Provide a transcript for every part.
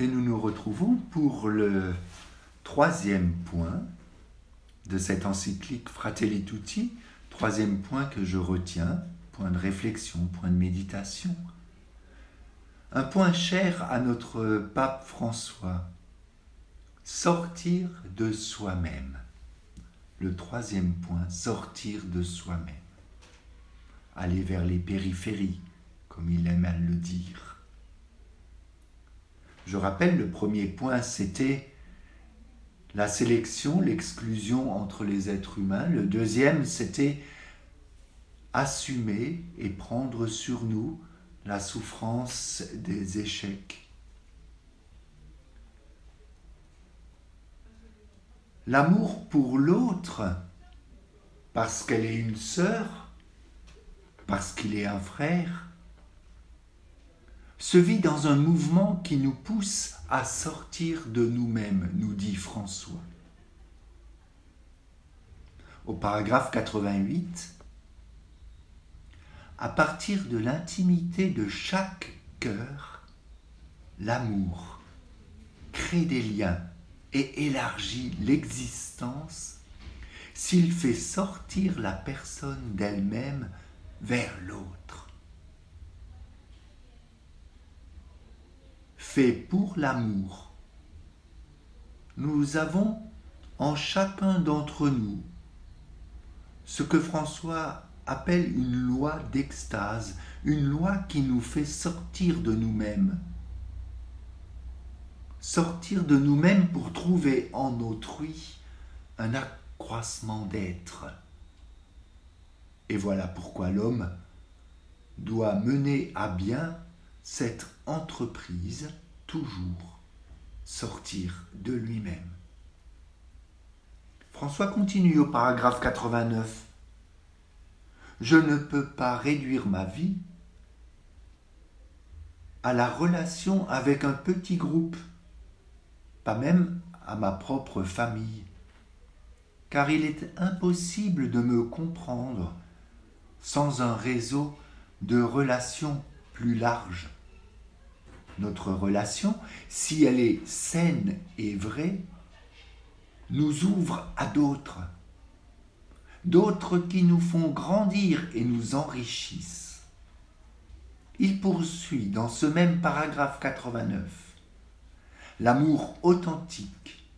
Et nous nous retrouvons pour le troisième point de cette encyclique Fratelli Tutti, troisième point que je retiens, point de réflexion, point de méditation. Un point cher à notre pape François, sortir de soi-même. Le troisième point, sortir de soi-même. Aller vers les périphéries, comme il aime à le dire. Je rappelle, le premier point, c'était la sélection, l'exclusion entre les êtres humains. Le deuxième, c'était assumer et prendre sur nous la souffrance des échecs. L'amour pour l'autre, parce qu'elle est une sœur, parce qu'il est un frère, se vit dans un mouvement qui nous pousse à sortir de nous-mêmes, nous dit François. Au paragraphe 88, à partir de l'intimité de chaque cœur, l'amour crée des liens et élargit l'existence s'il fait sortir la personne d'elle-même vers l'autre. Fait pour l'amour. Nous avons en chacun d'entre nous ce que François appelle une loi d'extase, une loi qui nous fait sortir de nous-mêmes. Sortir de nous-mêmes pour trouver en autrui un accroissement d'être. Et voilà pourquoi l'homme doit mener à bien cette entreprise, toujours sortir de lui-même. François continue au paragraphe 89 je ne peux pas réduire ma vie à la relation avec un petit groupe, pas même à ma propre famille, car il est impossible de me comprendre sans un réseau de relations plus larges. Notre relation, si elle est saine et vraie, nous ouvre à d'autres d'autres qui nous font grandir et nous enrichissent. Il poursuit dans ce même paragraphe 89 l'amour authentique,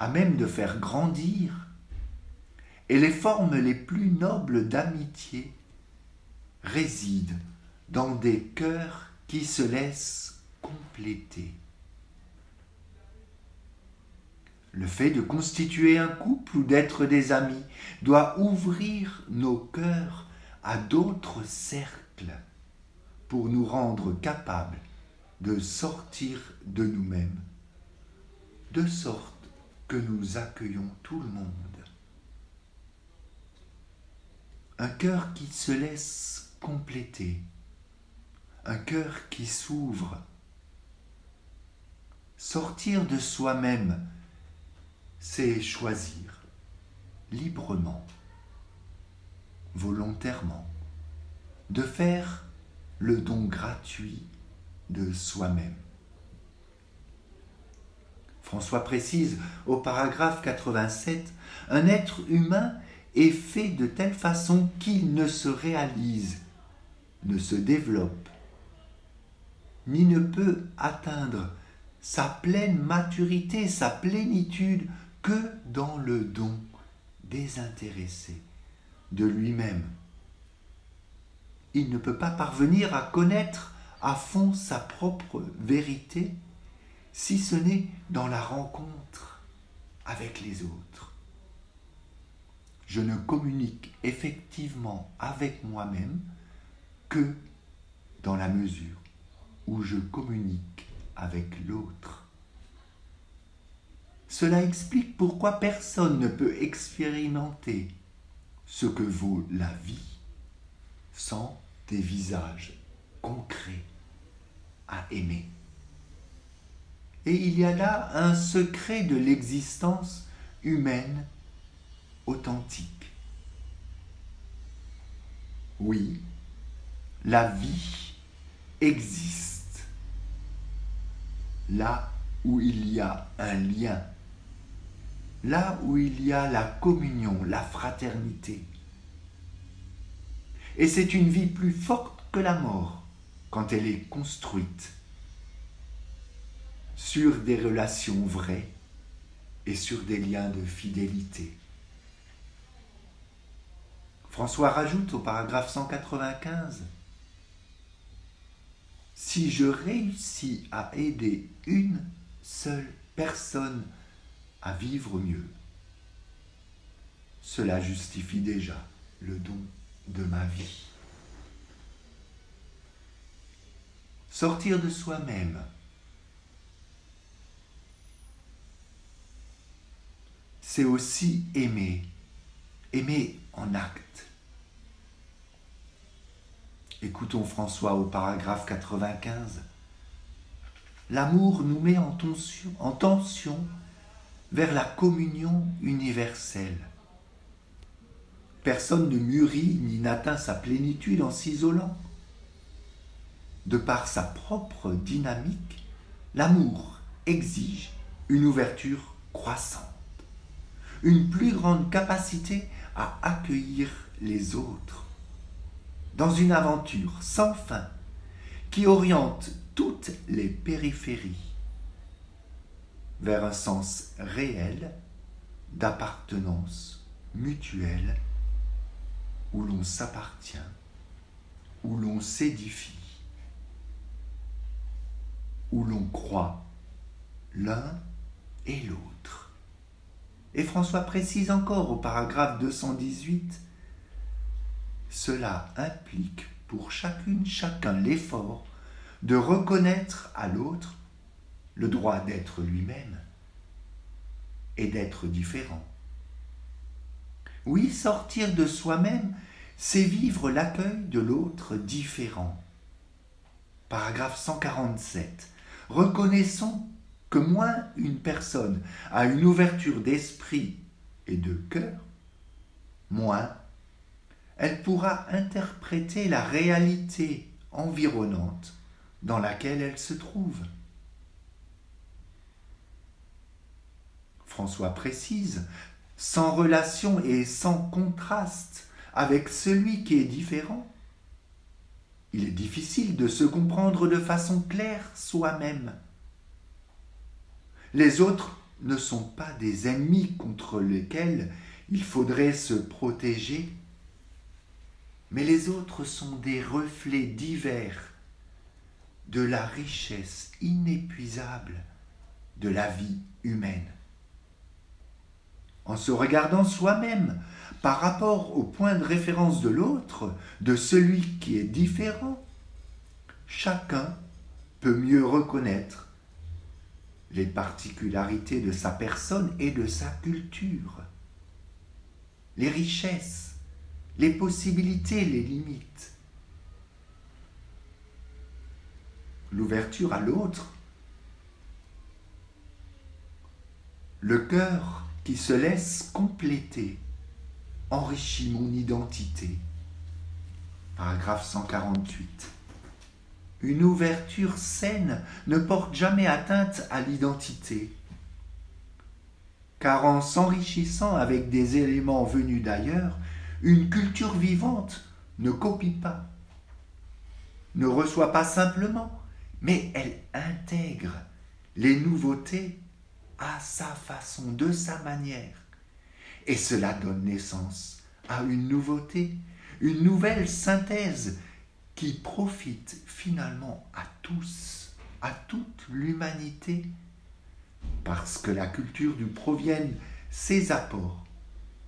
à même de faire grandir, et les formes les plus nobles d'amitié résident dans des cœurs qui se laissent compléter. Le fait de constituer un couple ou d'être des amis doit ouvrir nos cœurs à d'autres cercles pour nous rendre capables de sortir de nous-mêmes, de sorte que nous accueillons tout le monde. Un cœur qui se laisse compléter, un cœur qui s'ouvre, sortir de soi-même c'est choisir librement, volontairement, de faire le don gratuit de soi-même. François précise au paragraphe 87, un être humain est fait de telle façon qu'il ne se réalise, ne se développe, ni ne peut atteindre sa pleine maturité, sa plénitude que dans le don désintéressé de lui-même. Il ne peut pas parvenir à connaître à fond sa propre vérité si ce n'est dans la rencontre avec les autres. Je ne communique effectivement avec moi-même que dans la mesure où je communique avec l'autre. Cela explique pourquoi personne ne peut expérimenter ce que vaut la vie sans des visages concrets à aimer. Et il y a là un secret de l'existence humaine authentique. Oui, la vie existe là où il y a un lien, là où il y a la communion, la fraternité. Et c'est une vie plus forte que la mort quand elle est construite sur des relations vraies et sur des liens de fidélité. François rajoute au paragraphe 195 Si je réussis à aider une seule personne à vivre mieux, cela justifie déjà le don de ma vie. Sortir de soi-même, c'est aussi aimer, aimer en acte. Écoutons François au paragraphe 95. L'amour nous met en tension, en tension vers la communion universelle. Personne ne mûrit ni n'atteint sa plénitude en s'isolant. De par sa propre dynamique, l'amour exige une ouverture croissante une plus grande capacité à accueillir les autres dans une aventure sans fin qui oriente toutes les périphéries vers un sens réel d'appartenance mutuelle où l'on s'appartient, où l'on s'édifie, où l'on croit l'un et l'autre. Et François précise encore au paragraphe 218, Cela implique pour chacune, chacun l'effort de reconnaître à l'autre le droit d'être lui-même et d'être différent. Oui, sortir de soi-même, c'est vivre l'accueil de l'autre différent. Paragraphe 147. Reconnaissons que moins une personne a une ouverture d'esprit et de cœur, moins elle pourra interpréter la réalité environnante dans laquelle elle se trouve. François précise, sans relation et sans contraste avec celui qui est différent, il est difficile de se comprendre de façon claire soi-même. Les autres ne sont pas des ennemis contre lesquels il faudrait se protéger, mais les autres sont des reflets divers de la richesse inépuisable de la vie humaine. En se regardant soi-même par rapport au point de référence de l'autre, de celui qui est différent, chacun peut mieux reconnaître les particularités de sa personne et de sa culture, les richesses, les possibilités, les limites. L'ouverture à l'autre, le cœur qui se laisse compléter enrichit mon identité. Paragraphe 148. Une ouverture saine ne porte jamais atteinte à l'identité. Car en s'enrichissant avec des éléments venus d'ailleurs, une culture vivante ne copie pas, ne reçoit pas simplement, mais elle intègre les nouveautés à sa façon, de sa manière. Et cela donne naissance à une nouveauté, une nouvelle synthèse qui profite finalement à tous, à toute l'humanité, parce que la culture du proviennent ses apports,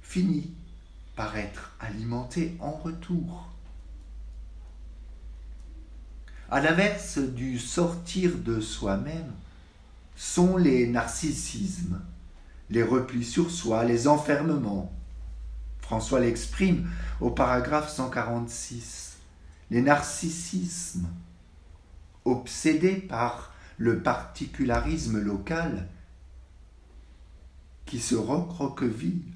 finit par être alimentée en retour. À l'inverse du sortir de soi-même, sont les narcissismes, les replis sur soi, les enfermements. François l'exprime au paragraphe 146 les narcissismes, obsédés par le particularisme local, qui se recroquevillent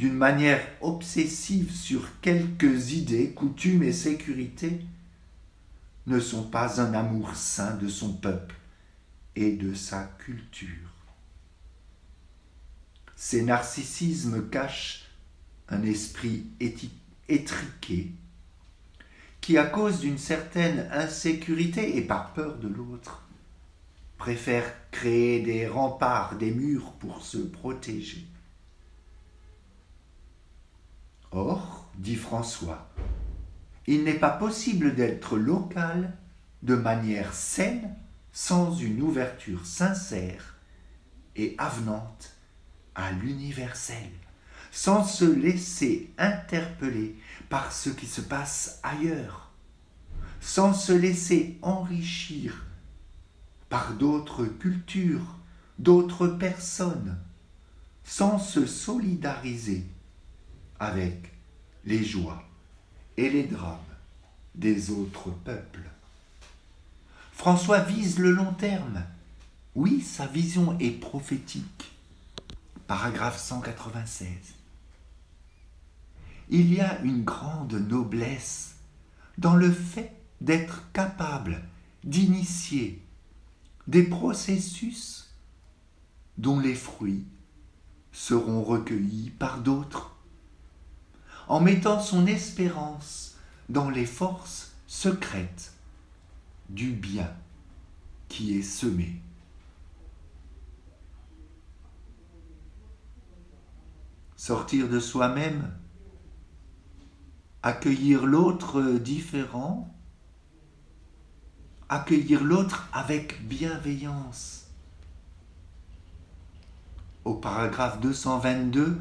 d'une manière obsessive sur quelques idées, coutumes et sécurités, ne sont pas un amour saint de son peuple et de sa culture. Ces narcissismes cachent un esprit étriqué qui, à cause d'une certaine insécurité et par peur de l'autre, préfère créer des remparts, des murs pour se protéger. Or, dit François, il n'est pas possible d'être local de manière saine sans une ouverture sincère et avenante à l'universel, sans se laisser interpeller par ce qui se passe ailleurs, sans se laisser enrichir par d'autres cultures, d'autres personnes, sans se solidariser avec les joies et les drames des autres peuples. François vise le long terme. Oui, sa vision est prophétique. Paragraphe 196. Il y a une grande noblesse dans le fait d'être capable d'initier des processus dont les fruits seront recueillis par d'autres, en mettant son espérance dans les forces secrètes du bien qui est semé. Sortir de soi-même, accueillir l'autre différent, accueillir l'autre avec bienveillance. Au paragraphe 222,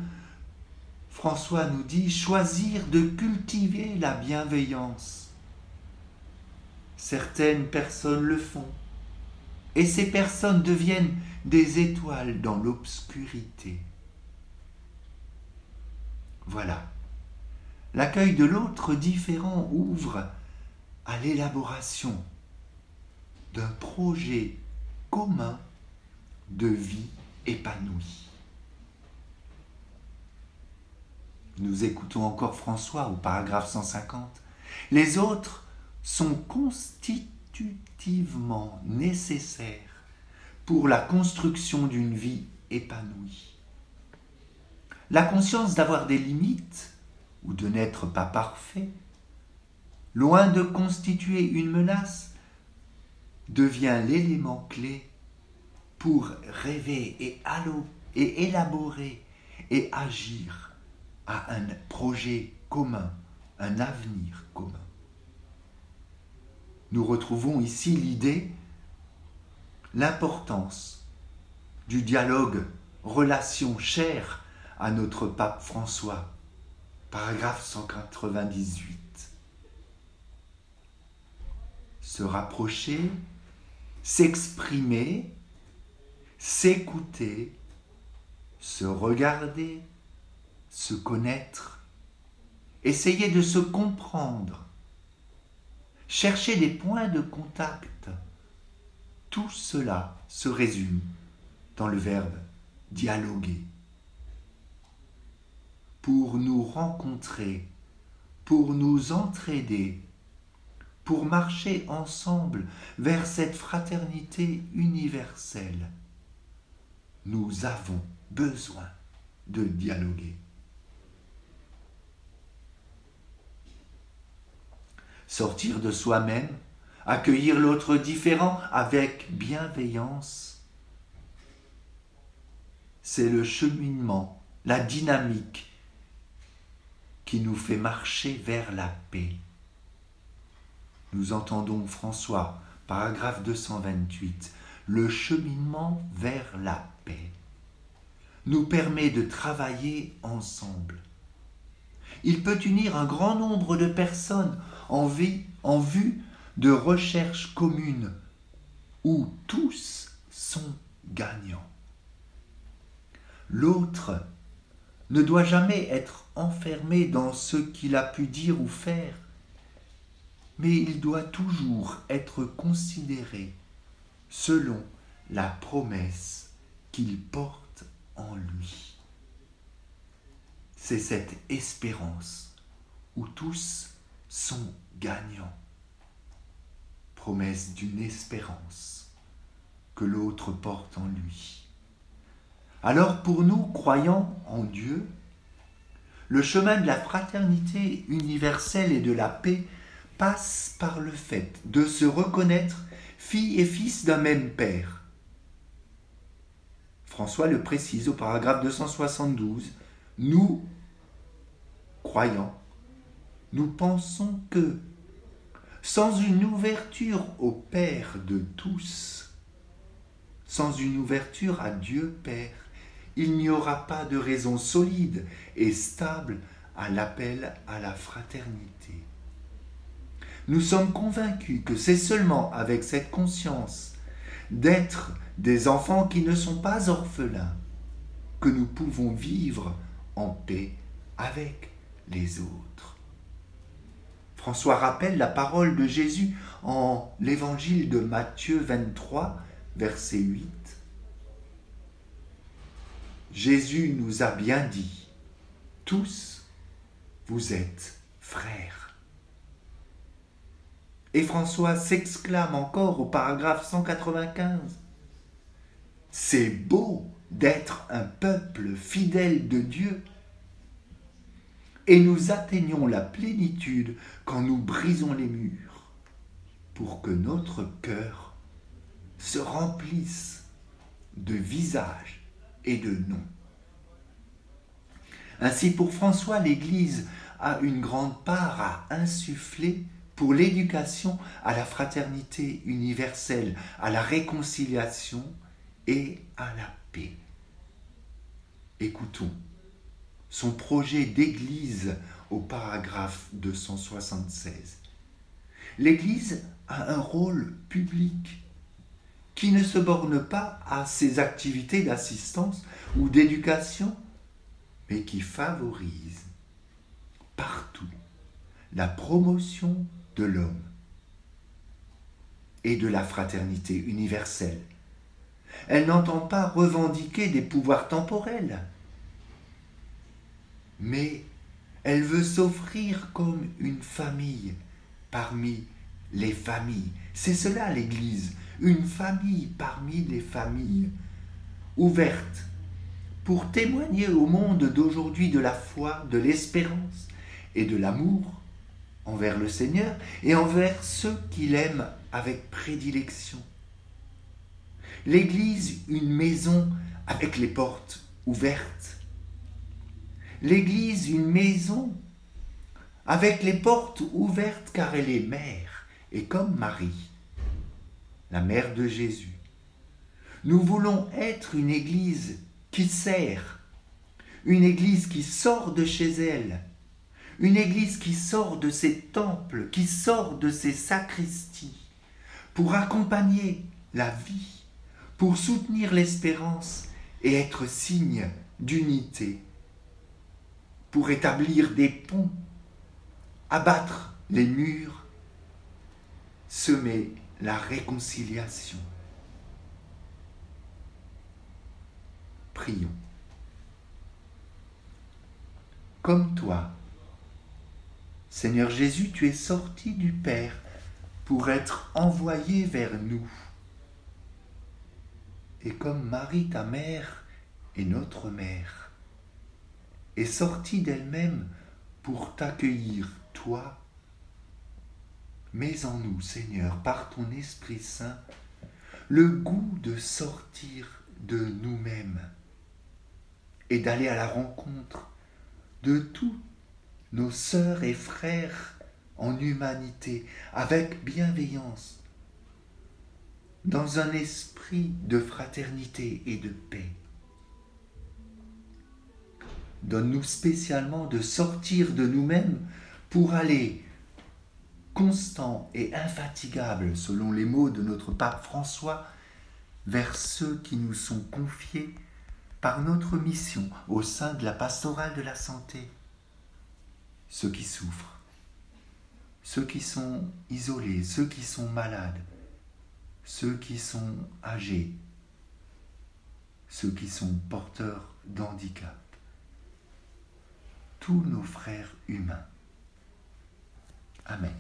François nous dit choisir de cultiver la bienveillance. Certaines personnes le font, et ces personnes deviennent des étoiles dans l'obscurité. Voilà. L'accueil de l'autre différent ouvre à l'élaboration d'un projet commun de vie épanouie. Nous écoutons encore François au paragraphe 150. Les autres sont constitutivement nécessaires pour la construction d'une vie épanouie. La conscience d'avoir des limites ou de n'être pas parfait, loin de constituer une menace, devient l'élément clé pour rêver et, et élaborer et agir à un projet commun, un avenir commun nous retrouvons ici l'idée, l'importance du dialogue, relation chère à notre pape François. Paragraphe 198. Se rapprocher, s'exprimer, s'écouter, se regarder, se connaître, essayer de se comprendre, chercher des points de contact. Tout cela se résume dans le verbe dialoguer. Pour nous rencontrer, pour nous entraider, pour marcher ensemble vers cette fraternité universelle, nous avons besoin de dialoguer. Sortir de soi-même, accueillir l'autre différent avec bienveillance. C'est le cheminement, la dynamique qui nous fait marcher vers la paix. Nous entendons François, paragraphe 228, le cheminement vers la paix nous permet de travailler ensemble. Il peut unir un grand nombre de personnes en, vue de recherches communes où tous sont gagnants. L'autre ne doit jamais être enfermé dans ce qu'il a pu dire ou faire, mais il doit toujours être considéré selon la promesse qu'il porte en lui. C'est cette espérance où tous sont gagnants. Promesse d'une espérance que l'autre porte en lui. Alors pour nous, croyants en Dieu, le chemin de la fraternité universelle et de la paix passe par le fait de se reconnaître fille et fils d'un même Père. François le précise au paragraphe 272. Nous, croyants, nous pensons que, sans une ouverture au Père de tous, sans une ouverture à Dieu Père, il n'y aura pas de raison solide et stable à l'appel à la fraternité. Nous sommes convaincus que c'est seulement avec cette conscience d'être des enfants qui ne sont pas orphelins que nous pouvons vivre en paix avec les autres. François rappelle la parole de Jésus en l'évangile de Matthieu 23, verset 8. Jésus nous a bien dit, tous, vous êtes frères. Et François s'exclame encore au paragraphe 195. C'est beau d'être un peuple fidèle de Dieu. Et nous atteignons la plénitude quand nous brisons les murs pour que notre cœur se remplisse de visages et de noms. Ainsi pour François, l'Église a une grande part à insuffler pour l'éducation à la fraternité universelle, à la réconciliation et à la paix. Écoutons son projet d'Église au paragraphe 276. L'Église a un rôle public qui ne se borne pas à ses activités d'assistance ou d'éducation, mais qui favorise partout la promotion de l'homme et de la fraternité universelle. Elle n'entend pas revendiquer des pouvoirs temporels, mais elle veut s'offrir comme une famille parmi les familles. C'est cela l'Église, une famille parmi les familles, ouverte pour témoigner au monde d'aujourd'hui de la foi, de l'espérance et de l'amour envers le Seigneur et envers ceux qu'il aime avec prédilection. L'Église, une maison avec les portes ouvertes. L'Église, une maison avec les portes ouvertes car elle est mère et comme Marie, la mère de Jésus. Nous voulons être une Église qui sert, une Église qui sort de chez elle, une Église qui sort de ses temples, qui sort de ses sacristies, pour accompagner la vie, pour soutenir l'espérance et être signe d'unité, pour établir des ponts, abattre les murs, semer la réconciliation. Prions. Comme toi, Seigneur Jésus, tu es sorti du Père pour être envoyé vers nous. Et comme Marie, ta mère, est notre mère, est sortie d'elle-même pour t'accueillir, toi, mets en nous, Seigneur, par ton Esprit Saint, le goût de sortir de nous-mêmes et d'aller à la rencontre de tout nos sœurs et frères en humanité, avec bienveillance, dans un esprit de fraternité et de paix. Donne-nous spécialement de sortir de nous-mêmes pour aller constant et infatigable, selon les mots de notre pape François, vers ceux qui nous sont confiés par notre mission au sein de la pastorale de la santé. Ceux qui souffrent, ceux qui sont isolés, ceux qui sont malades, ceux qui sont âgés, ceux qui sont porteurs d'handicap, tous nos frères humains. Amen.